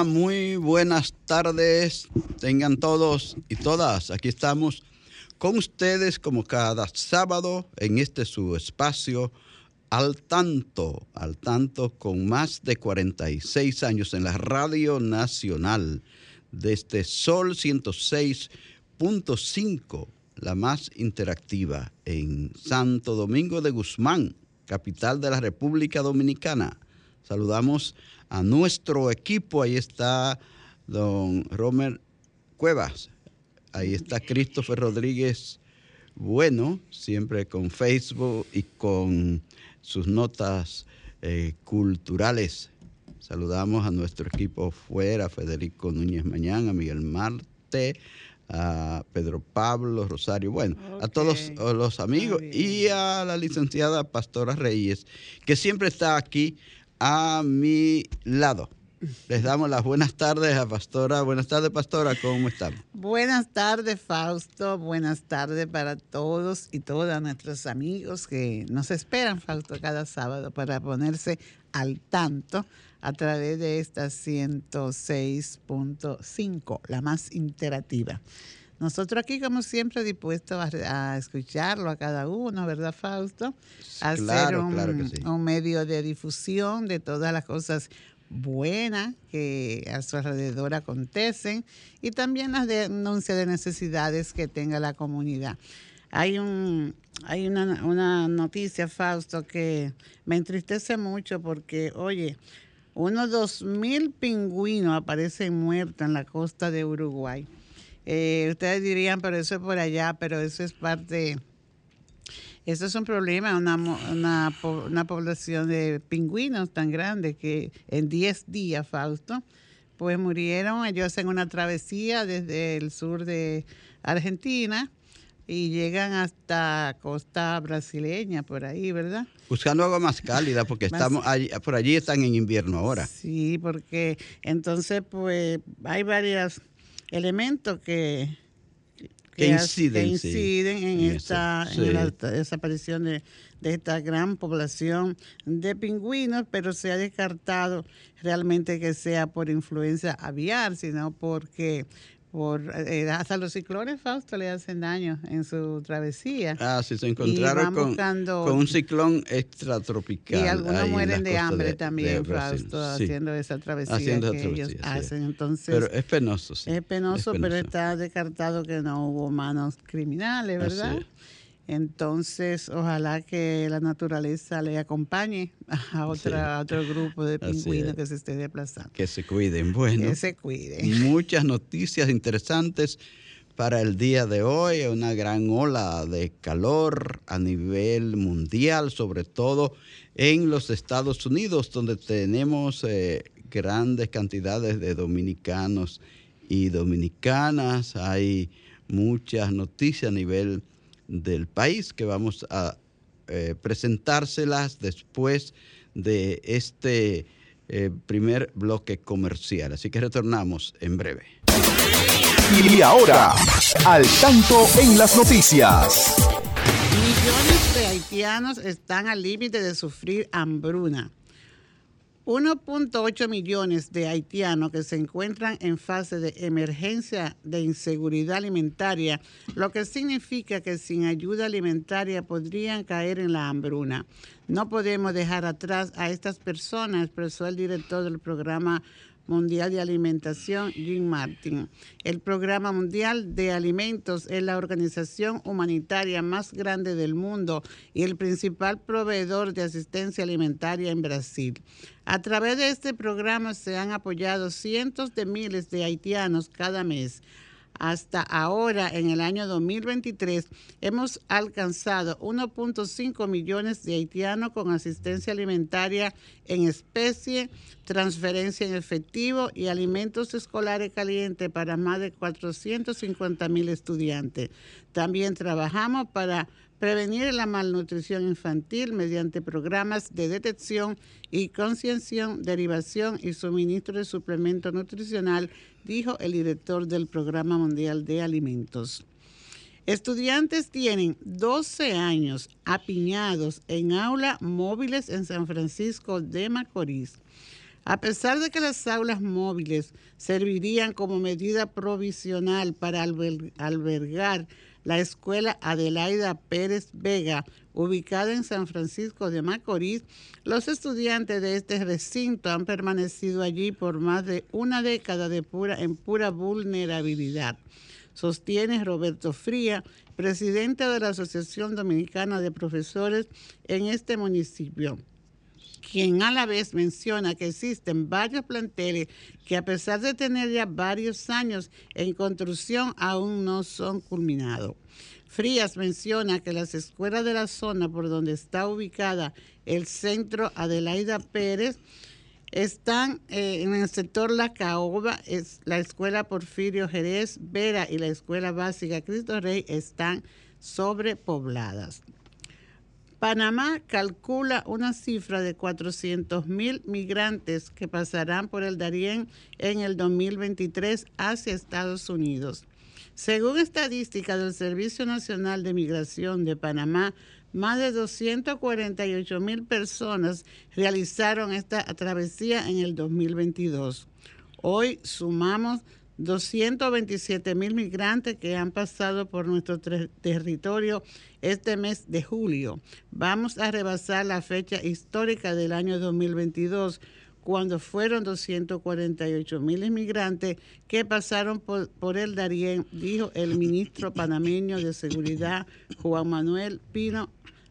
Muy buenas tardes. Tengan todos y todas. Aquí estamos con ustedes como cada sábado en este su espacio al tanto, al tanto con más de 46 años en la Radio Nacional desde Sol 106.5, la más interactiva en Santo Domingo de Guzmán, capital de la República Dominicana. Saludamos a nuestro equipo. Ahí está don Romer Cuevas. Ahí está Christopher Rodríguez Bueno, siempre con Facebook y con sus notas eh, culturales. Saludamos a nuestro equipo fuera, Federico Núñez Mañana, a Miguel Marte, a Pedro Pablo Rosario, bueno, a todos los amigos y a la licenciada Pastora Reyes, que siempre está aquí a mi lado. Les damos las buenas tardes a Pastora. Buenas tardes, Pastora. ¿Cómo estamos? Buenas tardes, Fausto. Buenas tardes para todos y todas nuestros amigos que nos esperan, Fausto, cada sábado para ponerse al tanto a través de esta 106.5, la más interactiva. Nosotros aquí, como siempre, dispuestos a, escucharlo a cada uno, ¿verdad, Fausto? A hacer un, medio de difusión de todas las cosas buenas que a su alrededor acontecen y también las denuncias de necesidades que tenga la comunidad. Hay un hay una, una noticia, Fausto, que me entristece mucho porque, oye, unos dos mil pingüinos aparecen muertos en la costa de Uruguay. Eh, ustedes dirían, pero eso es por allá, pero eso es parte, eso es un problema, una, una, una población de pingüinos tan grande que en 10 días, Fausto, pues murieron, ellos hacen una travesía desde el sur de Argentina y llegan hasta costa brasileña, por ahí, ¿verdad? Buscando agua más cálida, porque estamos allí, por allí están en invierno ahora. Sí, porque entonces pues hay varias elementos que, que, inciden, en, esta la desaparición de, de, esta gran población de pingüinos, pero se ha descartado realmente que sea por influencia aviar, sino porque por eh, hasta los ciclones Fausto le hacen daño en su travesía. Ah, sí, se encontraron con, con, un ciclón extratropical. Y algunos mueren de hambre también, Fausto, haciendo esa travesía que ellos hacen. Entonces, pero es penoso, sí. Es penoso, pero está descartado que no hubo manos criminales, ¿verdad? Entonces, ojalá que la naturaleza le acompañe a, otra, otro grupo de pingüinos que se esté desplazando. Que se cuiden, bueno. Que se cuiden. Muchas noticias interesantes para el día de hoy. Una gran ola de calor a nivel mundial, sobre todo en los Estados Unidos, donde tenemos eh, grandes cantidades de dominicanos y dominicanas. Hay muchas noticias a nivel del país que vamos a eh, presentárselas después de este eh, primer bloque comercial. Así que retornamos en breve. Y ahora, al tanto en las noticias. Millones de haitianos están al límite de sufrir hambruna. 1.8 millones de haitianos que se encuentran en fase de emergencia de inseguridad alimentaria, lo que significa que sin ayuda alimentaria podrían caer en la hambruna. No podemos dejar atrás a estas personas, expresó el director del programa Mundial de Alimentación, Jim Martin. El Programa Mundial de Alimentos es la organización humanitaria más grande del mundo y el principal proveedor de asistencia alimentaria en Brasil. A través de este programa se han apoyado cientos de miles de haitianos cada mes. Hasta ahora, en el año 2023, hemos alcanzado 1.5 millones de haitianos con asistencia alimentaria en especie, transferencia en efectivo y alimentos escolares calientes para más de 450 mil estudiantes. También trabajamos para prevenir la malnutrición infantil mediante programas de detección y concienciación, derivación y suministro de suplemento nutricional, dijo el director del Programa Mundial de Alimentos. Estudiantes tienen 12 años apiñados en aulas móviles en San Francisco de Macorís. A pesar de que las aulas móviles servirían como medida provisional para albergar la escuela Adelaida Pérez Vega, ubicada en San Francisco de Macorís, los estudiantes de este recinto han permanecido allí por más de una década de pura, en pura vulnerabilidad. Sostiene Roberto Fría, presidente de la Asociación Dominicana de Profesores en este municipio quien a la vez menciona que existen varios planteles que a pesar de tener ya varios años en construcción aún no son culminados. Frías menciona que las escuelas de la zona por donde está ubicada el centro Adelaida Pérez están eh, en el sector La Caoba, es la escuela Porfirio Jerez Vera y la escuela básica Cristo Rey están sobrepobladas. Panamá calcula una cifra de 400 mil migrantes que pasarán por el Darién en el 2023 hacia Estados Unidos. Según estadísticas del Servicio Nacional de Migración de Panamá, más de 248 mil personas realizaron esta travesía en el 2022. Hoy sumamos 227 mil migrantes que han pasado por nuestro territorio este mes de julio. Vamos a rebasar la fecha histórica del año 2022 cuando fueron 248 mil inmigrantes que pasaron por, por, el Darién, dijo el ministro panameño de Seguridad Juan Manuel Pino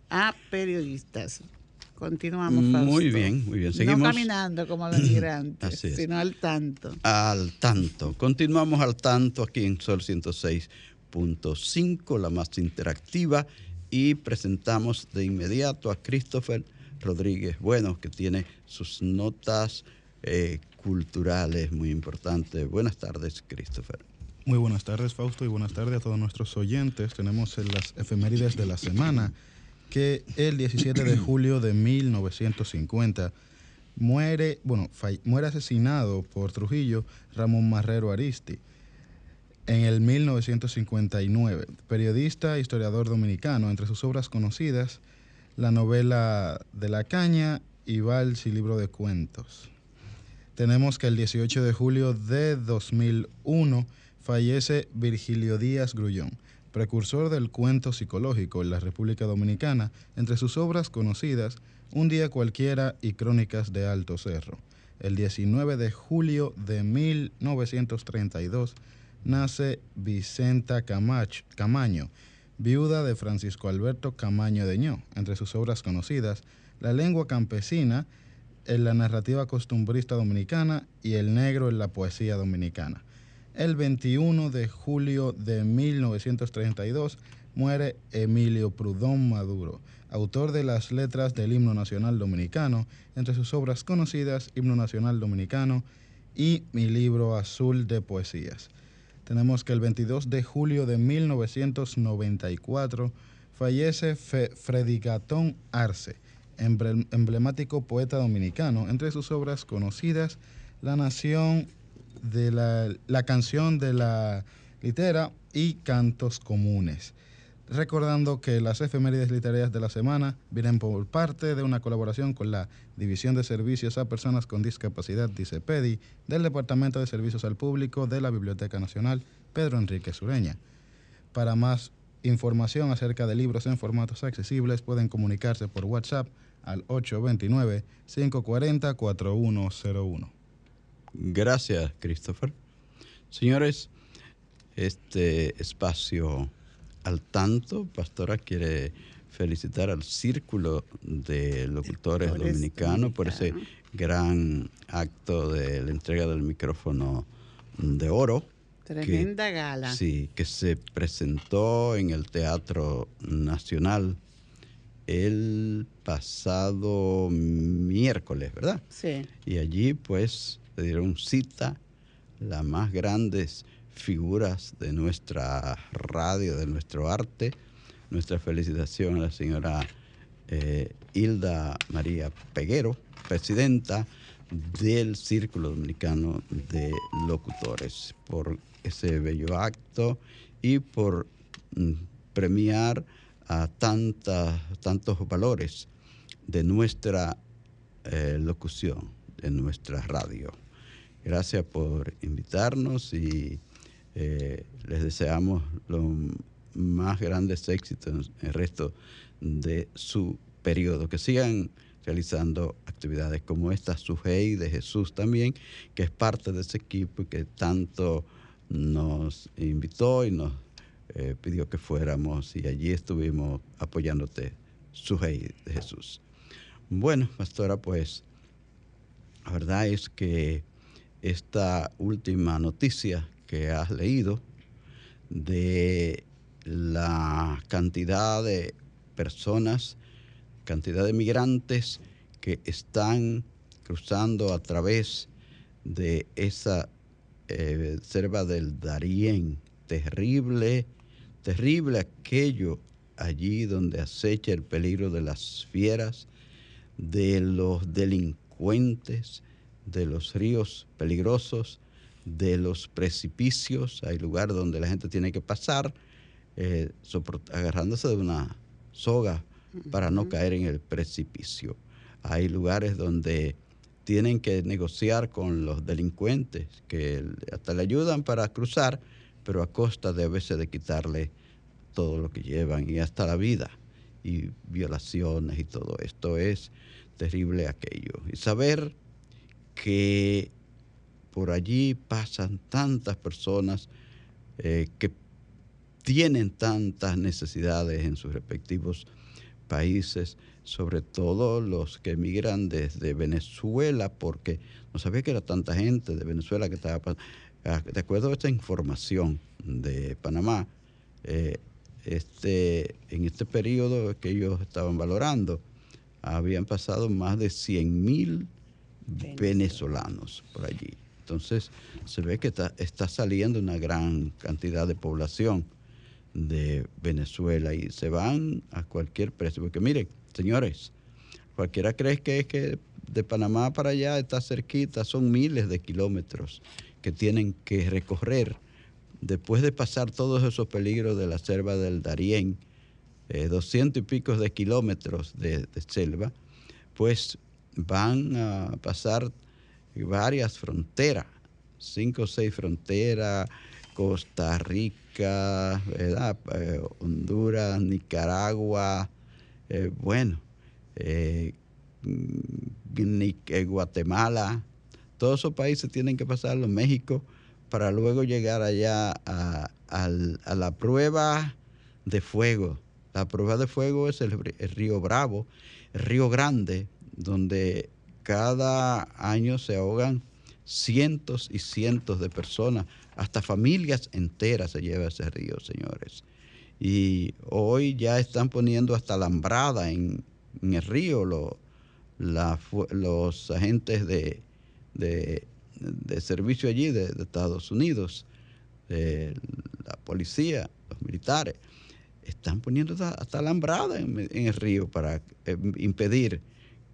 a periodistas. Continuamos. Muy bien, muy bien. Seguimos. No caminando como los migrantes, sino al tanto. Al tanto. Continuamos al tanto aquí en Sol 106.5, la más interactiva, y presentamos de inmediato a Christopher Rodríguez Bueno, que tiene sus notas eh, culturales muy importantes. Buenas tardes, Christopher. Muy buenas tardes, Fausto, y buenas tardes a todos nuestros oyentes. Tenemos las efemérides de la semana que el 17 de julio de 1950 muere, bueno, muere asesinado por Trujillo Ramón Marrero Aristi. En el 1959, periodista e historiador dominicano, entre sus obras conocidas, la novela De la Caña y Vals y libro de cuentos. Tenemos que el 18 de julio de 2001 fallece Virgilio Díaz Grullón, precursor del cuento psicológico en la República Dominicana, entre sus obras conocidas Un día cualquiera y Crónicas de Alto Cerro. El 19 de julio de 1932 nace Vicenta Camaño, viuda de Francisco Alberto Camaño de Ño. Entre sus obras conocidas, La lengua campesina en la narrativa costumbrista dominicana y El negro en la poesía dominicana. El 21 de julio de 1932 muere Emilio Prudón Maduro, autor de las letras del himno nacional dominicano, entre sus obras conocidas Himno Nacional Dominicano y Mi libro azul de poesías. Tenemos que el 22 de julio de 1994 fallece Fredigatón Arce, emblemático poeta dominicano, entre sus obras conocidas La Nación de la, canción de la litera y cantos comunes. Recordando que las efemérides literarias de la semana vienen por parte de una colaboración con la División de Servicios a Personas con Discapacidad, DICEPEDI, del Departamento de Servicios al Público de la Biblioteca Nacional Pedro Enrique Sureña. Para más información acerca de libros en formatos accesibles, pueden comunicarse por WhatsApp al 829-540-4101. Gracias, Christopher. Señores, este espacio al tanto, Pastora quiere felicitar al Círculo de Locutores Dominicanos por ese gran acto de la entrega del micrófono de oro. Tremenda gala. Sí, que se presentó en el Teatro Nacional el pasado miércoles, ¿verdad? Sí. Y allí pues le dieron cita las más grandes figuras de nuestra radio, de nuestro arte. Nuestra felicitación a la señora eh, Hilda María Peguero, presidenta del Círculo Dominicano de Locutores, por ese bello acto y por mm, premiar a tantos valores de nuestra eh, locución, de nuestra radio. Gracias por invitarnos y eh, les deseamos los más grandes éxitos en el resto de su periodo. Que sigan realizando actividades como esta, Sujei de Jesús también, que es parte de ese equipo y que tanto nos invitó y nos eh, pidió que fuéramos y allí estuvimos apoyándote, Sujei de Jesús. Bueno, pastora, pues la verdad es que esta última noticia que has leído de la cantidad de personas, cantidad de migrantes que están cruzando a través de esa eh, selva del Darién. Terrible, terrible aquello allí donde acecha el peligro de las fieras, de los delincuentes, de los ríos peligrosos, de los precipicios, hay lugares donde la gente tiene que pasar eh, agarrándose de una soga para no caer en el precipicio. Hay lugares donde tienen que negociar con los delincuentes que hasta le ayudan para cruzar, pero a costa de a veces de quitarle todo lo que llevan y hasta la vida y violaciones y todo esto. Es terrible aquello. Y saber que por allí pasan tantas personas eh, que tienen tantas necesidades en sus respectivos países, sobre todo los que emigran desde Venezuela, porque no sabía que era tanta gente de Venezuela que estaba ah, De acuerdo a esta información de Panamá, eh, este, en este periodo que ellos estaban valorando, habían pasado más de 100 mil venezolanos por allí. Entonces se ve que está, saliendo una gran cantidad de población de Venezuela y se van a cualquier precio. Porque miren, señores, cualquiera cree que es que de Panamá para allá está cerquita, son miles de kilómetros que tienen que recorrer después de pasar todos esos peligros de la selva del Darién, eh, doscientos y pico de kilómetros de selva, pues van a pasar varias fronteras, cinco o seis fronteras, Costa Rica, eh, Honduras, Nicaragua, eh, bueno, eh, Guatemala, todos esos países tienen que pasarlo, México, para luego llegar allá a, la prueba de fuego. La prueba de fuego es el río Bravo, el río Grande, donde cada año se ahogan cientos y cientos de personas, hasta familias enteras se lleva ese río, señores. Y hoy ya están poniendo hasta alambrada en, el río los agentes de, servicio allí de, Estados Unidos, la policía, los militares, están poniendo hasta, alambrada en, el río para eh, impedir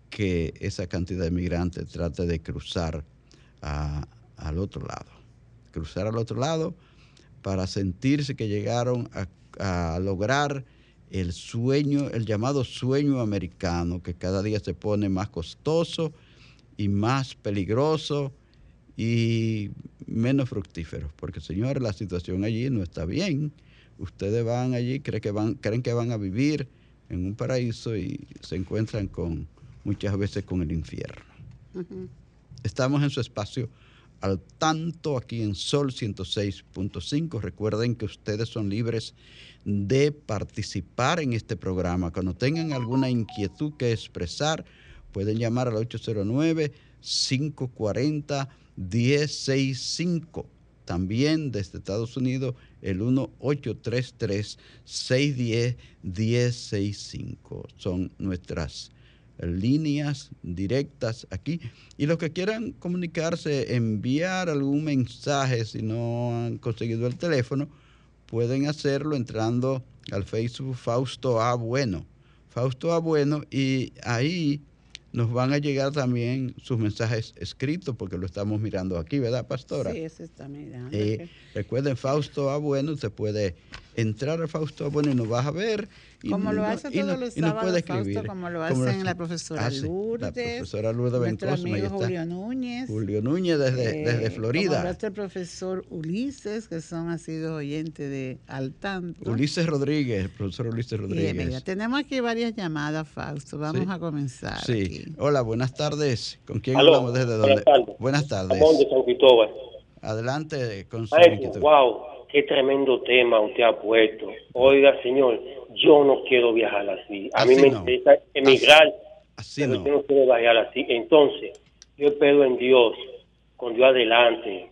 que esa cantidad de migrantes trate de cruzar al otro lado. Cruzar al otro lado para sentirse que llegaron a, lograr el sueño, el llamado sueño americano, que cada día se pone más costoso y más peligroso y menos fructífero. Porque, señores, la situación allí no está bien. Ustedes van allí, creen que van, creen que van a vivir en un paraíso y se encuentran con muchas veces con el infierno. Estamos en su espacio al tanto aquí en Sol 106.5. Recuerden que ustedes son libres de participar en este programa. Cuando tengan alguna inquietud que expresar, pueden llamar al 809-540-1065. También desde Estados Unidos, el 1833-610-1065. Son nuestras líneas directas aquí. Y los que quieran comunicarse, enviar algún mensaje si no han conseguido el teléfono, pueden hacerlo entrando al Facebook Fausto A. Bueno. Fausto A. Bueno y ahí nos van a llegar también sus mensajes escritos porque lo estamos mirando aquí, ¿verdad, pastora? Sí, está mirando. Eh, recuerden, Fausto A. Bueno, se puede entrar a Fausto A. Bueno y nos vas a ver como lo hace todos los sábados, Fausto, como lo hacen la profesora Lourdes, la profesora Lourdes nuestro amigo Julio Núñez. Julio Núñez desde, eh, desde Florida. Como el profesor Ulises, que son ha sido oyentes de Al Tanto. Ulises Rodríguez, el profesor Ulises Rodríguez. tenemos aquí varias llamadas, Fausto. Vamos a comenzar. Sí. Hola, buenas tardes. ¿Con quién hablamos? ¿Desde dónde? Buenas tardes. de San Cristóbal. Adelante con su Wow, qué tremendo tema usted ha puesto. Oiga, señor yo no quiero viajar así. A mí me interesa emigrar, así, pero yo no quiero viajar así. Entonces, yo espero en Dios, con Dios adelante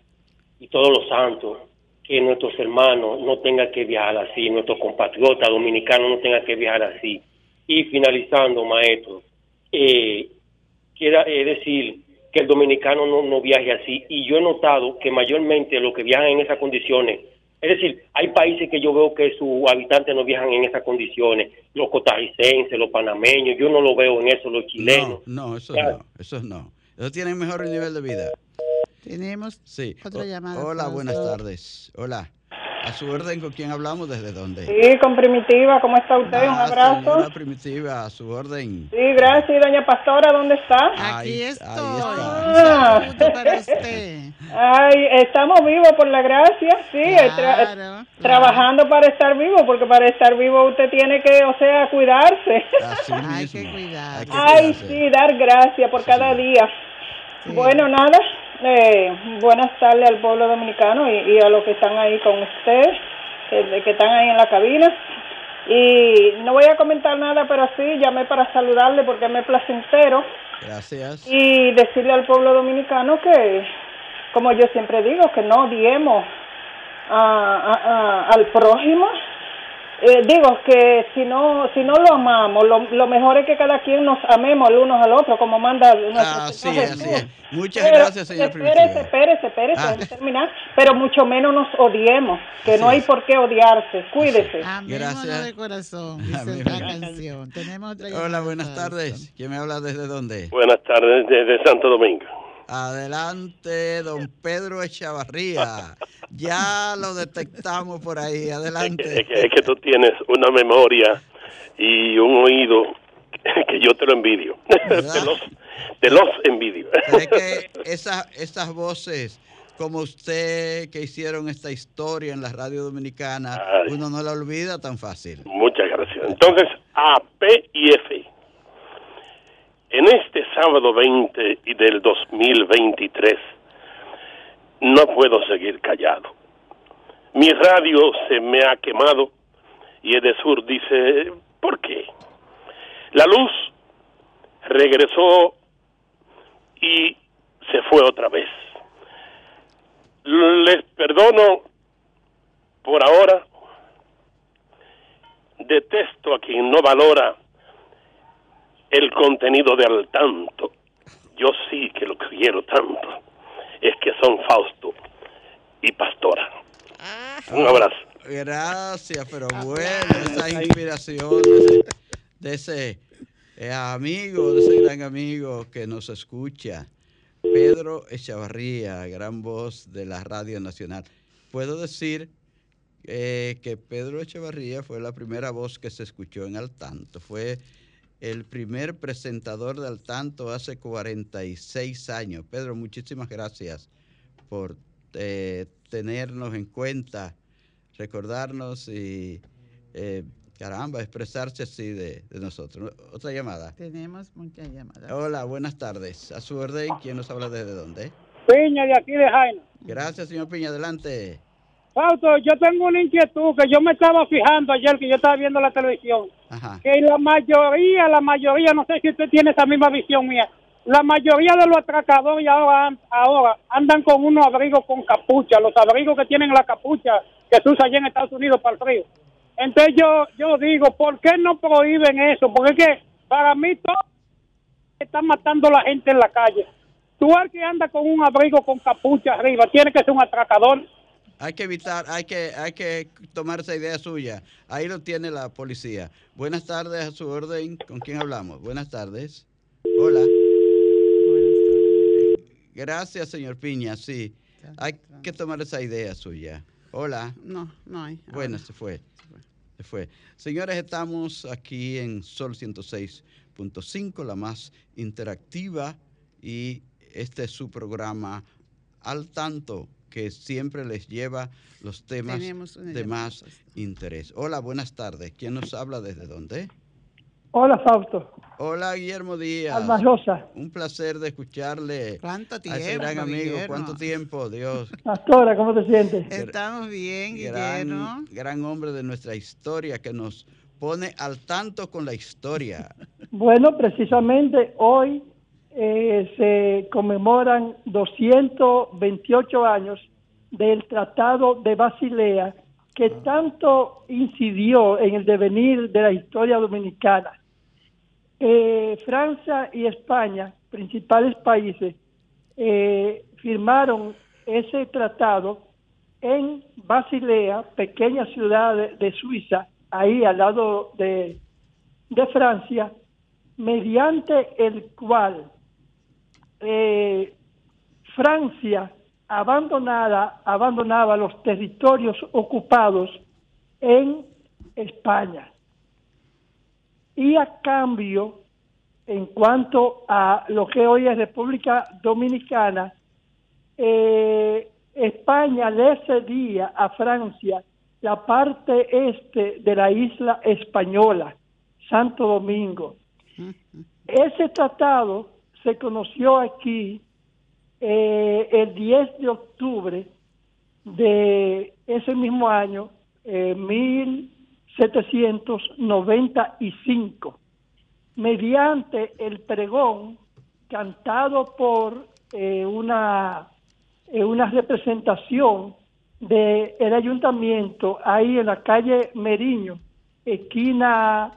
y todos los santos, que nuestros hermanos no tengan que viajar así, nuestros compatriotas dominicanos no tengan que viajar así. Y finalizando, maestro, eh, quiera decir que el dominicano no, no viaje así. Y yo he notado que mayormente los que viajan en esas condiciones es decir, hay países que yo veo que sus habitantes no viajan en esas condiciones, los costarricenses, los panameños, yo no lo veo en eso, los chilenos. No, no, eso no, eso no. Ellos tienen mejor nivel de vida. Tenemos sí. otra llamada. Hola, buenas tardes. Hola. A su orden, ¿con quién hablamos? ¿Desde dónde? Sí, con Primitiva. ¿Cómo está usted? Un ah, abrazo. Hola, Primitiva, a su orden. Sí, gracias. doña Pastora, ¿dónde está? Aquí estoy. Ah. para usted. Ay, estamos vivos por la gracia, sí. Trabajando para estar vivo, porque para estar vivo usted tiene que, o sea, cuidarse. Hay que cuidar. Ay, sí, dar gracias por cada día. Bueno, nada. Eh, buenas tardes al pueblo dominicano y, a los que están ahí con usted, que, están ahí en la cabina. Y no voy a comentar nada, pero sí llamé para saludarle porque me placentero. Gracias. Y decirle al pueblo dominicano que, como yo siempre digo, que no odiemos al prójimo, eh, digo que si no si no lo amamos, lo, mejor es que cada quien nos amemos el unos al otro, como manda nuestro ah, así es, Muchas gracias, señor Espérese, espérese, espérese, ah. terminar, pero mucho menos nos odiemos, que no hay por qué odiarse. Cuídese. Gracias. de corazón, canción. Tenemos otra Hola, buenas tardes. ¿Quién me habla desde dónde? Buenas tardes, desde Santo Domingo. Adelante, don Pedro Echavarría. Ya lo detectamos por ahí. Adelante. Es que, tú tienes una memoria y un oído que yo te lo envidio. Te los, te los envidio. es que esas voces como usted que hicieron esta historia en la radio dominicana, uno no la olvida tan fácil. Muchas gracias. Entonces, A, P y F. En este sábado 20 y del 2023 no puedo seguir callado. Mi radio se me ha quemado y Edesur dice, ¿por qué? La luz regresó y se fue otra vez. Les perdono por ahora. Detesto a quien no valora el contenido de al tanto. Yo sí que lo quiero tanto. Es que son Fausto y Pastora. Un abrazo. Gracias, pero bueno, esa inspiración de ese, eh, amigo, de ese gran amigo que nos escucha, Pedro Echavarría, gran voz de la Radio Nacional. Puedo decir eh, que Pedro Echavarría fue la primera voz que se escuchó en Al Tanto. Fue el primer presentador de Al Tanto hace 46 años. Pedro, muchísimas gracias por eh, tenernos en cuenta, recordarnos y, eh, caramba, expresarse así de, nosotros. Otra llamada. Tenemos muchas llamadas. Hola, buenas tardes. A su orden, ¿quién nos habla desde dónde? Piña, de aquí de Jaina. Gracias, señor Piña. Adelante. Fausto, yo tengo una inquietud que yo me estaba fijando ayer que yo estaba viendo la televisión. Que la mayoría, la mayoría, no sé si usted tiene esa misma visión mía, la mayoría de los atracadores ahora, ahora andan con unos abrigos con capucha, los abrigos que tienen la capucha que se usa allá en Estados Unidos para el frío. Entonces yo, yo digo, ¿por qué no prohíben eso? Porque es que para mí todo están matando a la gente en la calle. Tú al que anda con un abrigo con capucha arriba, tiene que ser un atracador. Hay que evitar, hay que, hay que tomar esa idea suya. Ahí lo tiene la policía. Buenas tardes a su orden. ¿Con quién hablamos? Buenas tardes. Hola. Gracias, señor Piña. Sí, hay que tomar esa idea suya. Hola. No, no hay. Bueno, se fue. Se fue. Señores, estamos aquí en Sol 106.5, la más interactiva, y este es su programa Al Tanto, que siempre les lleva los temas de más interés. Hola, buenas tardes. ¿Quién nos habla desde dónde? Hola, Fausto. Hola, Guillermo Díaz. Alma Rosa. Un placer de escucharle. ¿Cuánto tiempo? A ese gran amigo. ¿Cuánto tiempo, Dios? Pastora, ¿cómo te sientes? Estamos bien, Guillermo. Gran hombre de nuestra historia que nos pone al tanto con la historia. Bueno, precisamente hoy eh, se conmemoran 228 años del Tratado de Basilea que ah. tanto incidió en el devenir de la historia dominicana eh, Francia y España, principales países, eh, firmaron ese tratado en Basilea, pequeña ciudad de, Suiza, ahí al lado de, Francia, mediante el cual eh, Francia abandonada, abandonaba los territorios ocupados en España y a cambio, en cuanto a lo que hoy es República Dominicana, eh, España le cedía a Francia la parte este de la isla española, Santo Domingo. Ese tratado se conoció aquí eh, el 10 de octubre de ese mismo año, eh, mil 795, mediante el pregón cantado por eh, una, eh, una representación del el ayuntamiento ahí en la calle Meriño, esquina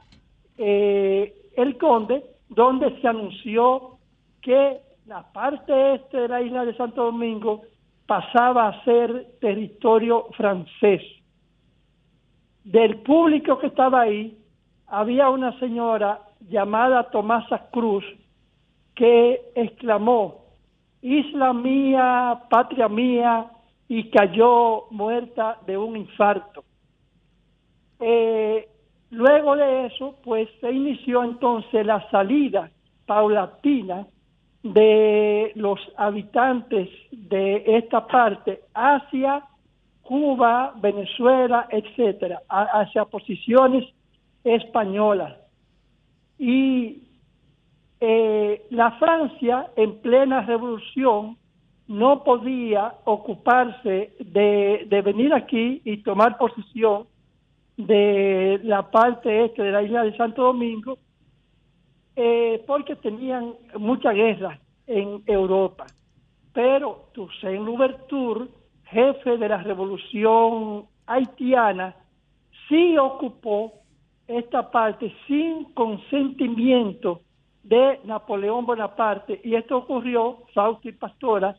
El Conde, donde se anunció que la parte este de la isla de Santo Domingo pasaba a ser territorio francés del público que estaba ahí, había una señora llamada Tomasa Cruz que exclamó, Isla mía, patria mía, y cayó muerta de un infarto. Eh, luego de eso, pues se inició entonces la salida paulatina de los habitantes de esta parte hacia Cuba, Venezuela, etcétera, hacia posiciones españolas. Y eh, la Francia, en plena revolución, no podía ocuparse de, venir aquí y tomar posición de la parte este de la isla de Santo Domingo, eh, porque tenían mucha guerra en Europa. Pero Toussaint Louverture jefe de la revolución haitiana, sí ocupó esta parte sin consentimiento de Napoleón Bonaparte y esto ocurrió, Fausto y Pastora,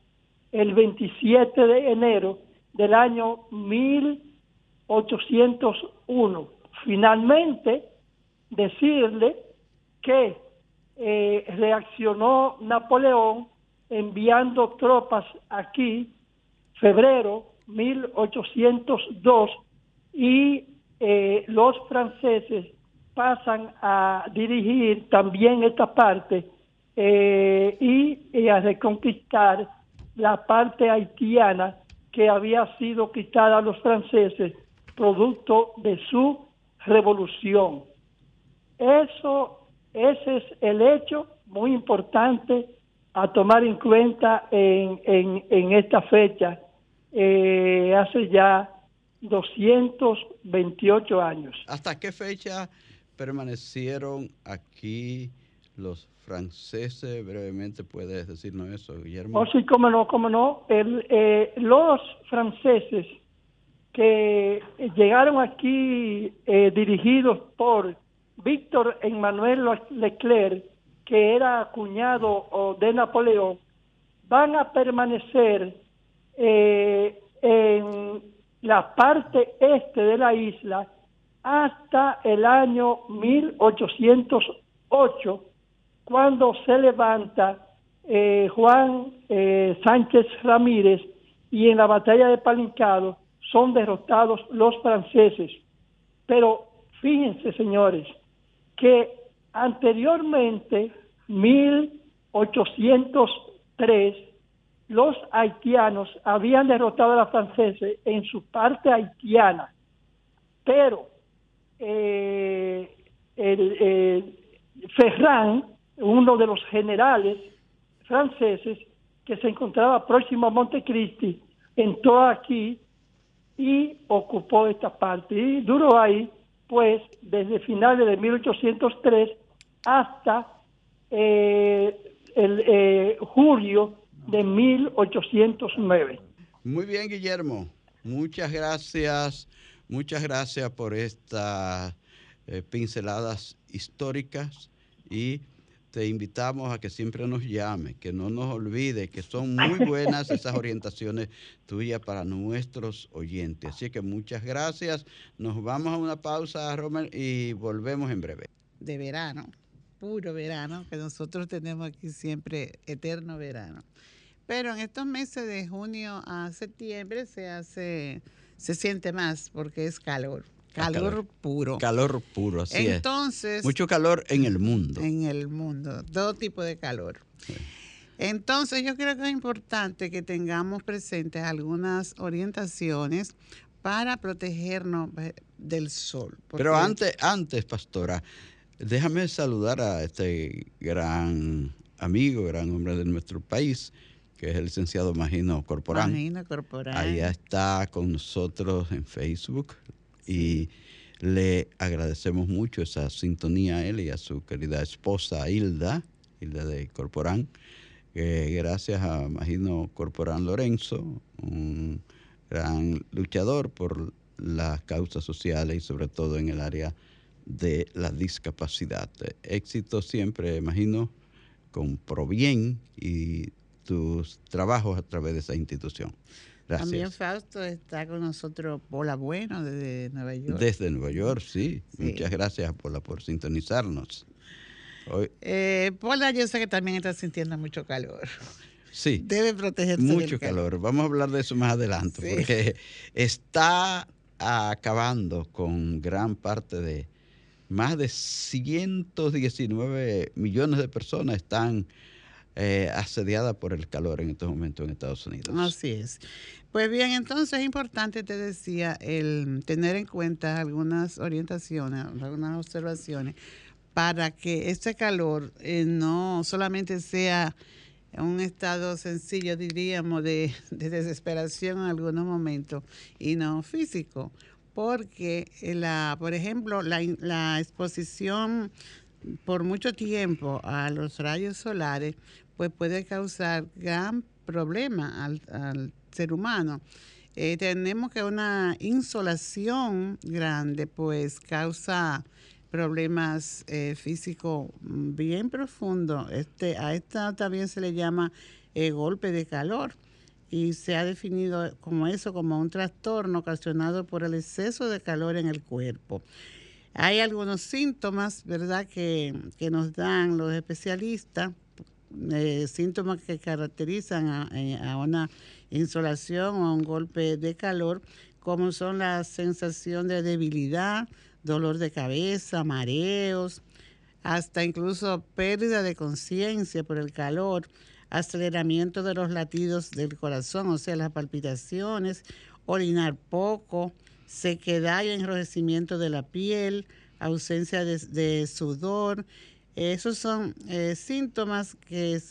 el 27 de enero del año 1801. Finalmente, decirle que eh, reaccionó Napoleón enviando tropas aquí febrero 1802 y eh, los franceses pasan a dirigir también esta parte eh, y, a reconquistar la parte haitiana que había sido quitada a los franceses producto de su revolución. Eso, ese es el hecho muy importante a tomar en cuenta en, en, esta fecha, eh, hace ya 228 años. ¿Hasta qué fecha permanecieron aquí los franceses? Brevemente puedes decirnos eso, Guillermo. Oh, sí, cómo no, cómo no. El, eh, los franceses que llegaron aquí eh, dirigidos por Víctor Emmanuel Leclerc, que era cuñado de Napoleón, van a permanecer eh, en la parte este de la isla hasta el año 1808, cuando se levanta eh, Juan eh, Sánchez Ramírez y en la batalla de Palincado son derrotados los franceses. Pero fíjense, señores, que anteriormente, 1803, los haitianos habían derrotado a los franceses en su parte haitiana, pero eh, el, Ferran, uno de los generales franceses que se encontraba próximo a Montecristi, entró aquí y ocupó esta parte y duró ahí pues desde finales de 1803 hasta eh, el eh, julio de 1809. Muy bien, Guillermo. Muchas gracias, muchas gracias por estas eh, pinceladas históricas y te invitamos a que siempre nos llame, que no nos olvide, que son muy buenas esas orientaciones tuyas para nuestros oyentes. Así que muchas gracias. Nos vamos a una pausa, Romer, y volvemos en breve. De verano, puro verano, que nosotros tenemos aquí siempre eterno verano. Pero en estos meses de junio a septiembre se hace, se siente más porque es calor. Calor, puro. Calor puro, así Entonces, Mucho calor en el mundo. En el mundo, todo tipo de calor. Entonces, yo creo que es importante que tengamos presentes algunas orientaciones para protegernos eh, del sol. Pero antes, antes, pastora, déjame saludar a este gran amigo, gran hombre de nuestro país, que es el licenciado Magino Corporán. Magino Corporán. Ahí está con nosotros en Facebook y le agradecemos mucho esa sintonía a él y a su querida esposa Hilda, Hilda de Corporán. gracias a Magino Corporán Lorenzo, un gran luchador por las causas sociales y sobre todo en el área de la discapacidad. Éxito siempre, imagino, con Provien y tus trabajos a través de esa institución. También Fausto está con nosotros Pola Bueno desde Nueva York. Desde Nueva York, sí. Muchas gracias Pola por sintonizarnos. Eh, Pola, yo sé que también está sintiendo mucho calor. Sí. Debe protegerse. Mucho calor. Vamos a hablar de eso más adelante, porque está acabando con gran parte de más de 119 millones de personas están eh, asediadas por el calor en estos momentos en Estados Unidos. Así es. Pues bien, entonces es importante, te decía, el tener en cuenta algunas orientaciones, algunas observaciones, para que este calor eh, no solamente sea un estado sencillo, diríamos, de, desesperación en algunos momentos y no físico, porque la, por ejemplo, la exposición por mucho tiempo a los rayos solares, pues puede causar gran problema al, al ser humano. Eh, tenemos que una insolación grande pues causa problemas eh, físicos bien profundos. Este, a esta también se le llama eh, golpe de calor y se ha definido como eso, como un trastorno ocasionado por el exceso de calor en el cuerpo. Hay algunos síntomas, ¿verdad?, que, que nos dan los especialistas, síntomas que caracterizan a, a una insolación o un golpe de calor, como son la sensación de debilidad, dolor de cabeza, mareos, hasta incluso pérdida de conciencia por el calor, aceleramiento de los latidos del corazón, o sea, las palpitaciones, orinar poco, sequedad y enrojecimiento de la piel, ausencia de, sudor. Esos son eh, síntomas que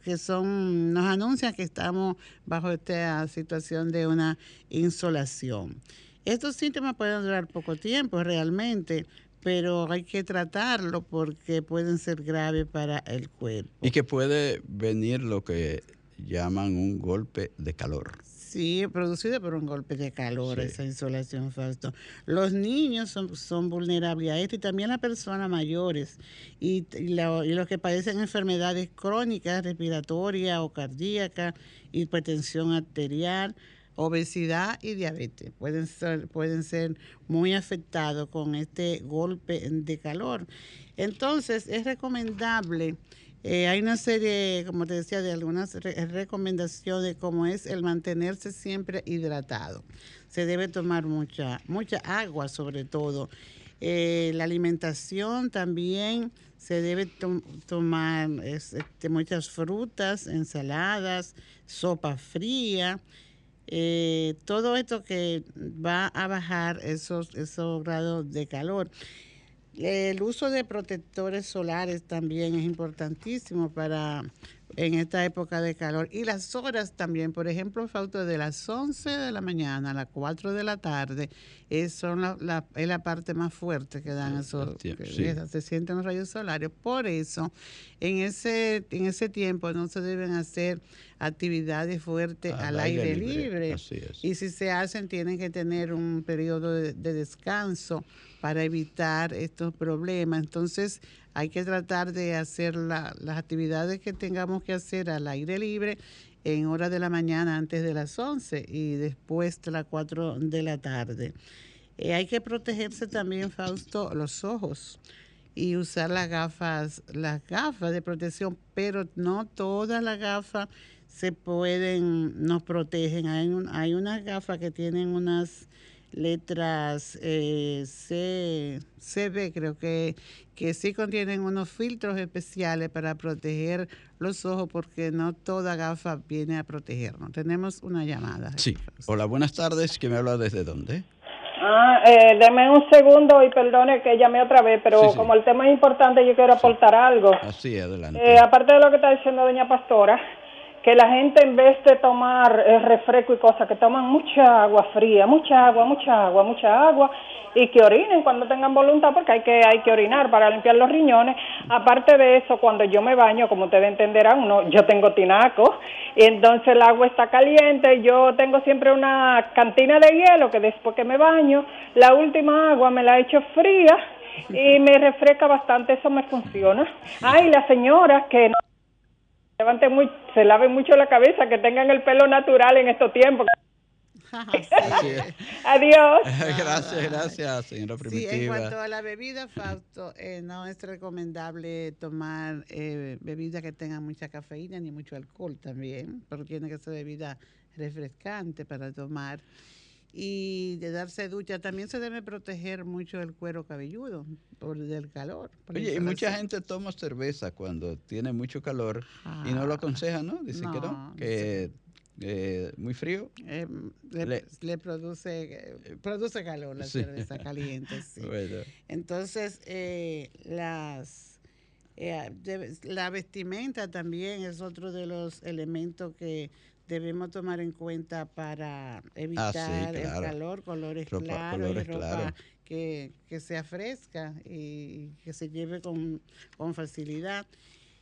porque son nos anuncian que estamos bajo esta situación de una insolación. Estos síntomas pueden durar poco tiempo realmente, pero hay que tratarlo porque pueden ser graves para el cuerpo. Y que puede venir lo que llaman un golpe de calor. Sí, producido por un golpe de calor, esa insolación, Fausto. Los niños son, vulnerables a esto y también las personas mayores y, los que padecen enfermedades crónicas, respiratorias o cardíacas, hipertensión arterial, obesidad y diabetes. Pueden ser, pueden ser muy afectados con este golpe de calor. Entonces, es recomendable eh, hay una serie, como te decía, de algunas recomendaciones, como es el mantenerse siempre hidratado. Se debe tomar mucha, mucha agua sobre todo. Eh, la alimentación también se debe tomar este, muchas frutas, ensaladas, sopa fría. Eh, todo esto que va a bajar esos, esos grados de calor. El uso de protectores solares también es importantísimo para en esta época de calor. Y las horas también, por ejemplo, falta de las 11 de la mañana a las 4 de la tarde, es, son la, es la parte más fuerte que dan esos, se sienten los rayos solares. Por eso, en ese, en ese tiempo no se deben hacer actividades fuertes al, aire, libre. Y si se hacen, tienen que tener un periodo de, de descanso para evitar estos problemas. Entonces, hay que tratar de hacer las actividades que tengamos que hacer al aire libre en horas de la mañana antes de las 11 y después de las 4 de la tarde. Eh, hay que protegerse también, Fausto, los ojos y usar las gafas, las gafas de protección, pero no todas las gafas se pueden, nos protegen. Hay, hay unas gafas que tienen unas letras eh, C, CB, creo que, que sí contienen unos filtros especiales para proteger los ojos porque no toda gafa viene a protegernos. Tenemos una llamada. Sí. Hola, buenas tardes. ¿Quién me habla desde dónde? Ah, eh, deme un segundo y perdone que llamé otra vez, pero como el tema es importante, yo quiero aportar algo. Así, adelante. Eh, aparte de lo que está diciendo doña Pastora, que la gente en vez de tomar eh, refresco y cosas, que toman mucha agua fría, mucha agua, mucha agua, mucha agua, y que orinen cuando tengan voluntad, porque hay que, hay que orinar para limpiar los riñones. Aparte de eso, cuando yo me baño, como ustedes entenderán, uno, yo tengo tinaco, y entonces el agua está caliente, yo tengo siempre una cantina de hielo que después que me baño, la última agua me la echo fría y me refresca bastante, eso me funciona. Ay, las señoras que no levante muy, se lave mucho la cabeza, que tengan el pelo natural en estos tiempos. Adiós. gracias, gracias, señora Primitiva. Sí, en cuanto a la bebida, Fausto, eh, no es recomendable tomar eh, bebida que tenga mucha cafeína ni mucho alcohol también, porque tiene que ser bebida refrescante para tomar y de darse ducha. También se debe proteger mucho el cuero cabelludo por del calor. Oye, y mucha gente toma cerveza cuando tiene mucho calor y no lo ah, aconseja, ¿no? Dice que no, que eh, muy frío. Eh, le, produce produce calor la cerveza caliente, sí. Entonces, eh, las la vestimenta también es otro de los elementos que debemos tomar en cuenta para ah, evitar el calor, colores claros y ropa que, que, sea fresca y que se lleve con, facilidad.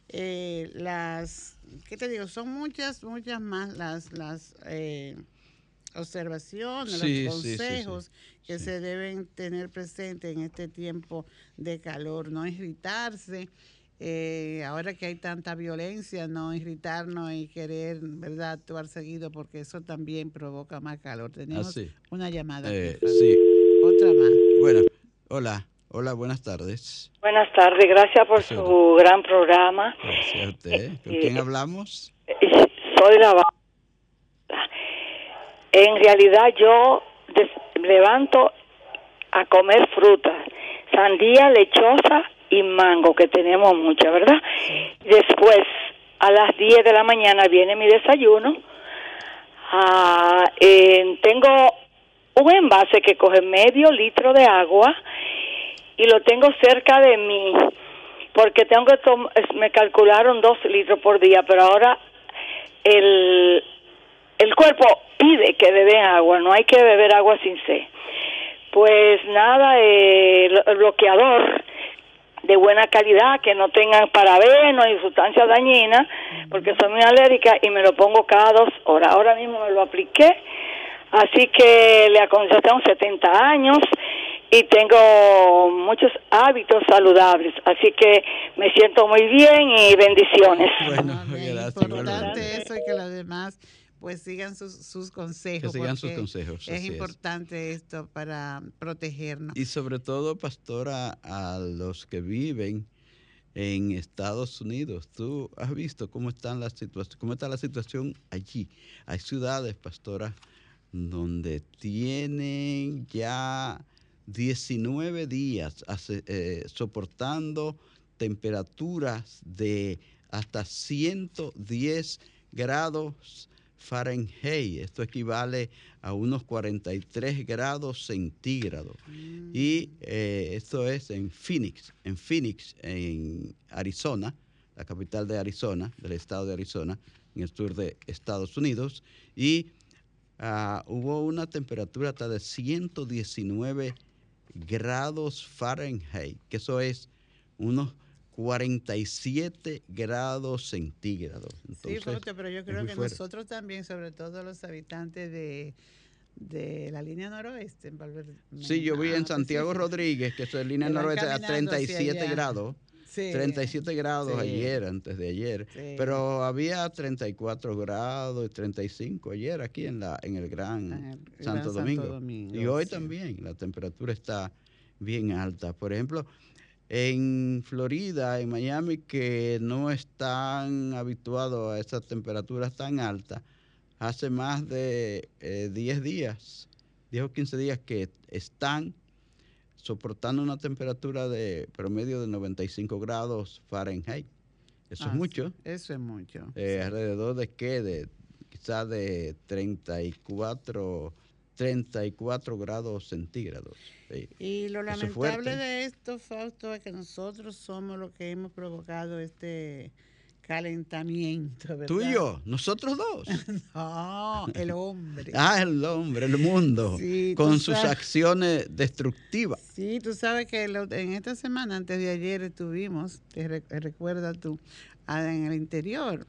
Eh, las, ¿qué te digo? Son muchas, muchas más las, las eh, observaciones, los consejos que se deben tener presentes en este tiempo de calor, no irritarse. Eh, ahora que hay tanta violencia, no irritarnos y querer, ¿verdad?, actuar seguido, porque eso también provoca más calor. Tenemos ah, una llamada. Eh, sí. Otra más. Bueno, hola. Hola, buenas tardes. Buenas tardes, gracias por su gran programa. Gracias a usted. ¿Con quién eh, hablamos? Soy la... En realidad yo levanto a comer frutas, sandía, lechosa y mango, que tenemos mucha, ¿verdad? Después, a las 10 de la mañana viene mi desayuno. Ah, tengo un envase que coge medio litro de agua y lo tengo cerca de mí porque tengo que me calcularon dos litros por día, pero ahora el, el cuerpo pide que bebe agua, no hay que beber agua sin sed. Pues nada, eh, el bloqueador de buena calidad, que no tengan parabenos y sustancias dañinas, porque soy muy alérgica y me lo pongo cada dos horas. Ahora mismo me lo apliqué, así que le aconsejo, tengo 70 años y tengo muchos hábitos saludables, así que me siento muy bien y bendiciones. Bueno, Importante eso y que los demás pues sigan sus, sus consejos. Que sigan sus consejos. Es importante esto para protegernos. Y sobre todo, pastora, a los que viven en Estados Unidos. Tú has visto cómo, están las cómo está la situación allí. Hay ciudades, pastora, donde tienen ya 19 días eh, soportando temperaturas de hasta 110 grados Fahrenheit. Esto equivale a unos 43 grados centígrados. Mm. Y eh, esto es en Phoenix, en Phoenix, en Arizona, la capital de Arizona, del estado de Arizona, en el sur de Estados Unidos. Y ah, hubo una temperatura hasta de 119 grados Fahrenheit, que eso es unos 47 grados centígrados. sí, pero yo creo que nosotros también, sobre todo los habitantes de, de la línea noroeste, en Valverde. Sí, yo vi en Santiago Rodríguez, que es la línea noroeste, a 37 grados. 37 grados ayer, antes de ayer, pero había 34 grados y 35 ayer aquí en la en el Gran, Santo, Domingo. Y hoy también la temperatura está bien alta. Por ejemplo, en Florida, en Miami, que no están habituados a esas temperaturas tan altas, hace más de 10 eh, días, 10 o 15 días que están soportando una temperatura de promedio de 95 grados Fahrenheit. Eso es ah, mucho. Eso es mucho. Eh, ¿Alrededor de qué? De quizás de 34 34 grados centígrados. Y lo lamentable de esto, Fausto, es que nosotros somos los que hemos provocado este calentamiento, ¿verdad? Tú y yo, nosotros dos. no, el hombre. ah, el hombre, el mundo, con sus acciones destructivas. Sí, tú sabes que en esta semana, antes de ayer, estuvimos, te recuerdas tú, en el interior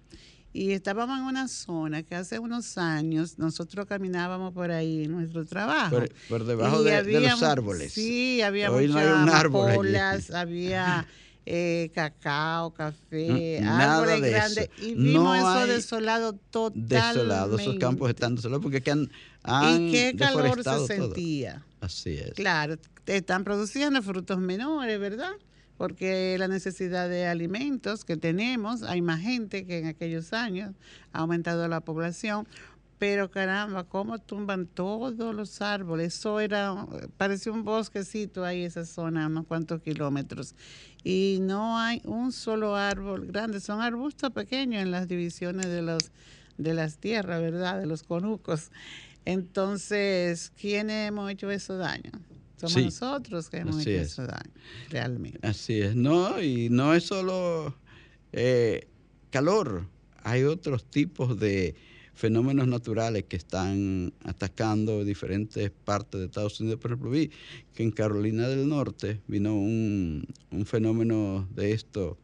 y estábamos en una zona que hace unos años nosotros caminábamos por ahí en nuestro trabajo. Por, debajo de, los árboles. Sí, había muchas había eh, cacao, café, árboles grandes. Y vimos eso desolado totalmente. Desolado, esos campos están desolados porque han, han ¿Y qué calor se sentía? Así es. Claro, están produciendo frutos menores, ¿verdad? Porque la necesidad de alimentos que tenemos, hay más gente que en aquellos años, ha aumentado la población, pero caramba, cómo tumban todos los árboles. Eso era, parecía un bosquecito ahí, esa zona, unos cuantos kilómetros. Y no hay un solo árbol grande, son arbustos pequeños en las divisiones de, los, de las tierras, ¿verdad? De los conucos. Entonces, ¿quiénes hemos hecho eso daño? Somos nosotros que hemos hecho eso daño, realmente. Así es, no, y no es solo eh, calor, hay otros tipos de fenómenos naturales que están atacando diferentes partes de Estados Unidos. Por ejemplo, vi que en Carolina del Norte vino un, un fenómeno de esto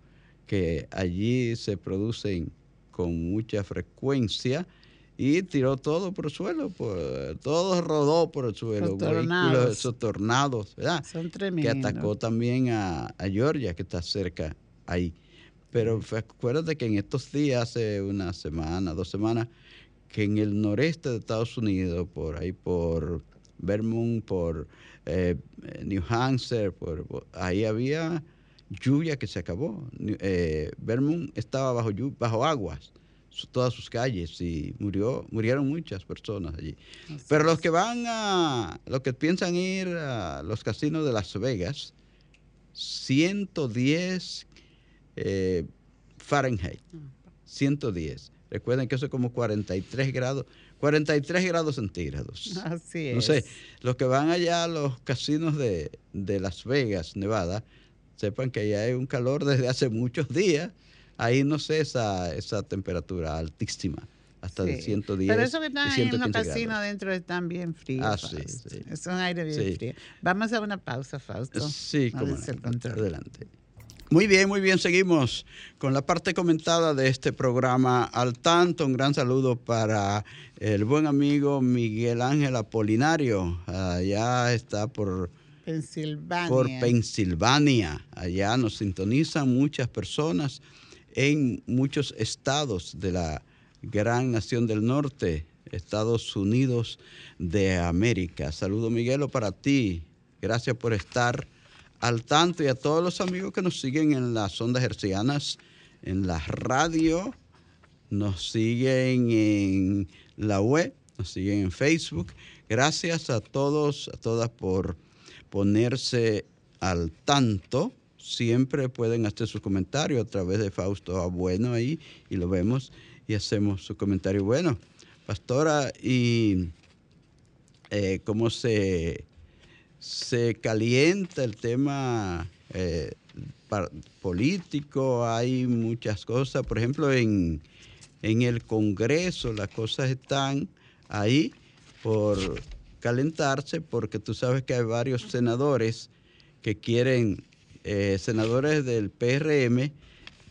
que allí se producen con mucha frecuencia y tiró todo por el suelo, todo rodó por el suelo, vehículos, esos tornados, ¿verdad? Son tremendos. Que atacó también a, Georgia, que está cerca ahí. Pero acuérdate que en estos días, hace una semana, dos semanas, que en el noreste de Estados Unidos, por ahí por Vermont, por eh, New Hampshire, por, ahí había lluvia que se acabó. Eh, Vermont estaba bajo, bajo aguas todas sus calles y murió, murieron muchas personas allí. Pero los que van a, los que piensan ir a los casinos de Las Vegas, 110 eh, Fahrenheit, 110. Recuerden que eso es como 43 grados, 43 grados centígrados. Así es. No sé, los que van allá a los casinos de, de Las Vegas, Nevada, sepan que ya hay un calor desde hace muchos días. Ahí no sé esa, esa temperatura altísima hasta de 110. Pero eso que están en los casinos adentro están bien fríos. Ah, sí, sí. Es un aire bien frío. Vamos a una pausa, Fausto. Sí, como Adelante. Muy bien, muy bien. Seguimos con la parte comentada de este programa al tanto. Un gran saludo para el buen amigo Miguel Ángel Apolinario. Allá está por Pensilvania. Por Pensilvania. Allá nos sintonizan muchas personas en muchos estados de la gran nación del norte, Estados Unidos de América. Saludo Miguelo para ti. Gracias por estar al tanto y a todos los amigos que nos siguen en las ondas hercianas, en la radio, nos siguen en la web, nos siguen en Facebook. Gracias a todos, a todas por ponerse al tanto. Siempre pueden hacer sus comentarios a través de Fausto Abueno ahí y lo vemos y hacemos su comentario. Bueno, pastora, y eh, cómo se, se calienta el tema eh, político, hay muchas cosas, por ejemplo, en, en el Congreso las cosas están ahí por calentarse porque tú sabes que hay varios senadores que quieren, eh, senadores del PRM,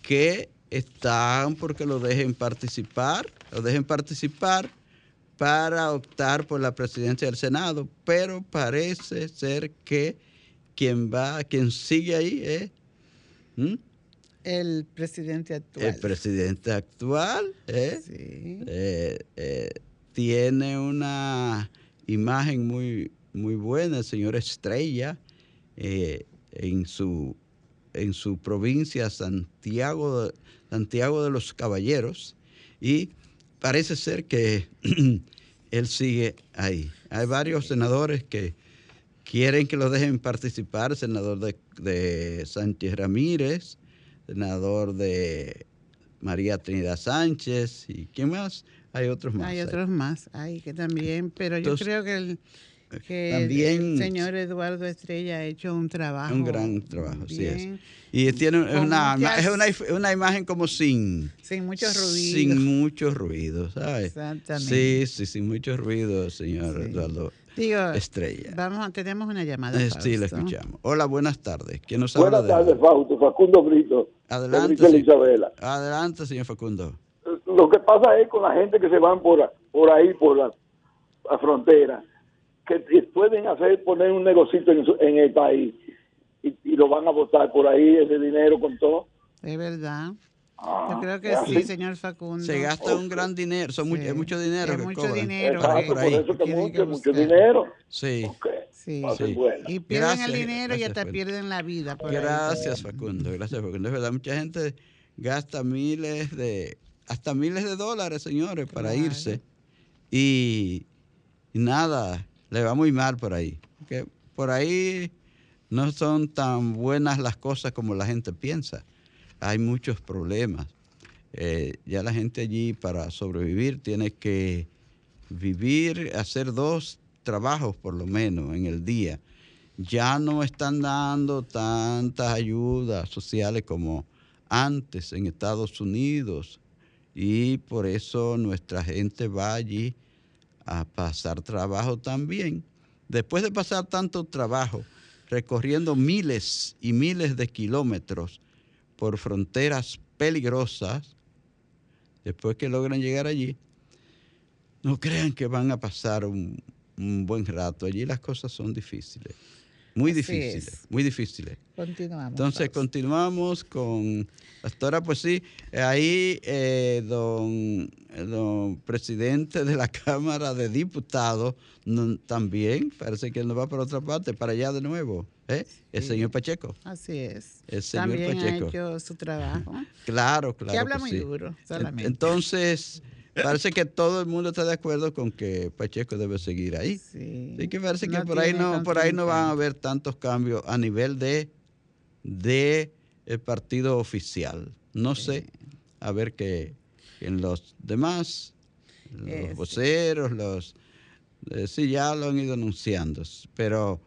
que están porque lo dejen participar, lo dejen participar para optar por la presidencia del Senado, pero parece ser que quien va, quien sigue ahí es el presidente actual. El presidente actual ¿eh? Eh, eh, tiene una imagen muy, muy buena, el señor Estrella, en su en su provincia Santiago, Santiago de los Caballeros y parece ser que él sigue ahí. Hay varios senadores que quieren que lo dejen participar, senador de, Sánchez Ramírez, senador de María Trinidad Sánchez y ¿quién más? Hay otros más. Hay otros más, hay que también, pero yo creo que el también, el señor Eduardo Estrella ha hecho un trabajo. Un gran trabajo, sí es. Y tiene una, es una, una, imagen como sin... Sin muchos ruidos. Sin muchos ruidos, ¿sabes? Exactamente. Sí, sí, sin muchos ruidos, señor Eduardo Estrella. Vamos, tenemos una llamada. Eh, sí, la escuchamos. Hola, buenas tardes. ¿Quién nos buenas tardes, Fausto. Facundo Brito. Adelante. Isabela. Adelante, señor Facundo. Lo que pasa es con la gente que se van por, por ahí, por la, la frontera que pueden hacer poner un negocito en, el país y, lo van a votar por ahí ese dinero con todo. Es verdad. Ah, Yo creo que sí, señor Facundo. Se gasta un gran dinero, son es mucho dinero. Es mucho dinero. por eso que mucho, mucho dinero. Sí. Sí. Y pierden el dinero y hasta pierden la vida. gracias, Facundo. Gracias, Facundo. Es verdad, mucha gente gasta miles de, hasta miles de dólares, señores, para irse. y nada, le va muy mal por ahí. Que por ahí no son tan buenas las cosas como la gente piensa. Hay muchos problemas. Eh, ya la gente allí para sobrevivir tiene que vivir, hacer dos trabajos por lo menos en el día. Ya no están dando tantas ayudas sociales como antes en Estados Unidos y por eso nuestra gente va allí a pasar trabajo también. Después de pasar tanto trabajo, recorriendo miles y miles de kilómetros por fronteras peligrosas, después que logran llegar allí, no crean que van a pasar un, un buen rato. Allí las cosas son difíciles. Muy difíciles, muy difíciles. Continuamos. Entonces, continuamos con Pastora, pues sí, ahí eh, don, don presidente de la Cámara de Diputados también, parece que no va por otra parte, para allá de nuevo. ¿eh? El señor Pacheco. Así es. El señor también Pacheco. ha hecho su trabajo. Claro, claro. Que habla muy duro, solamente. Entonces, parece que todo el mundo está de acuerdo con que Pacheco debe seguir ahí. Sí. que parece que por ahí no, por ahí no van a haber tantos cambios a nivel de, de el partido oficial. No sé, a ver que en los demás, los voceros, los eh, sí ya lo han ido anunciando, pero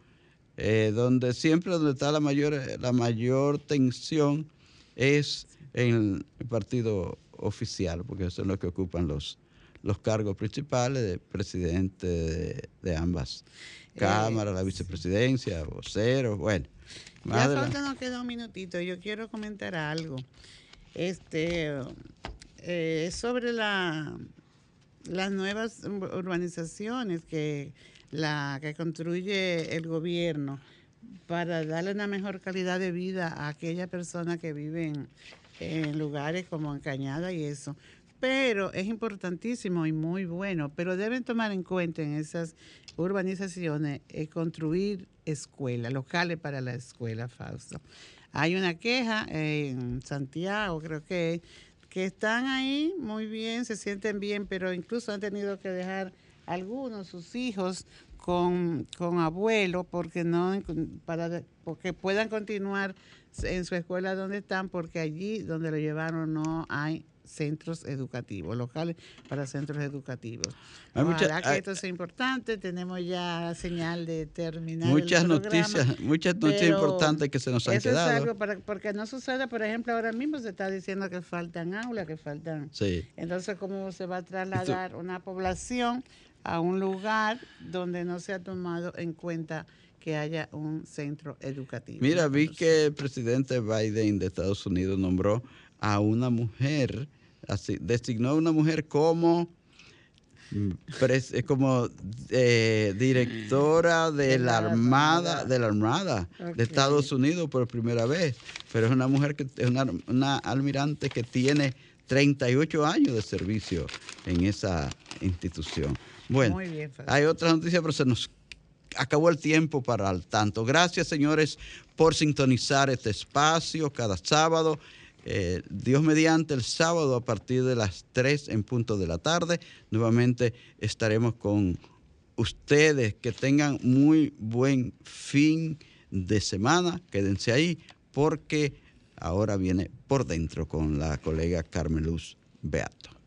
eh, donde siempre donde está la mayor, la mayor tensión es en el partido oficial, porque eso es lo que ocupan los, los cargos principales de presidente de, ambas eh, cámaras, la vicepresidencia, vocero, bueno. Ya falta nos queda un minutito, yo quiero comentar algo. Este eh, sobre la las nuevas urbanizaciones que la que construye el gobierno para darle una mejor calidad de vida a aquellas personas que viven en lugares como en Cañada y eso. Pero es importantísimo y muy bueno, pero deben tomar en cuenta en esas urbanizaciones eh, construir escuelas, locales para la escuela, Fausto. Hay una queja en Santiago, creo que, que están ahí muy bien, se sienten bien, pero incluso han tenido que dejar algunos, sus hijos, con, con abuelo porque no para porque puedan continuar en su escuela donde están porque allí donde lo llevaron no hay centros educativos locales para centros educativos. Hay Ojalá que esto sea importante. Tenemos ya señal de terminar. Muchas noticias, muchas noticias importantes que se nos han quedado. Es algo para, porque no sucede, por ejemplo, ahora mismo se está diciendo que faltan aulas, que faltan. Sí. Entonces, ¿cómo se va a trasladar una población a un lugar donde no se ha tomado en cuenta que haya un centro educativo. Mira, vi que el presidente Biden de Estados Unidos nombró a una mujer, así, designó a una mujer como como eh, directora de la Armada de la Armada de Estados Unidos por primera vez, pero es una mujer que es una, una almirante que tiene 38 años de servicio en esa institución. Bueno, hay otra noticia, pero se nos acabó el tiempo para el tanto. Gracias, señores, por sintonizar este espacio cada sábado. Eh, Dios mediante el sábado a partir de las 3 en punto de la tarde. Nuevamente estaremos con ustedes. Que tengan muy buen fin de semana. Quédense ahí porque ahora viene por dentro con la colega Carmeluz Beato.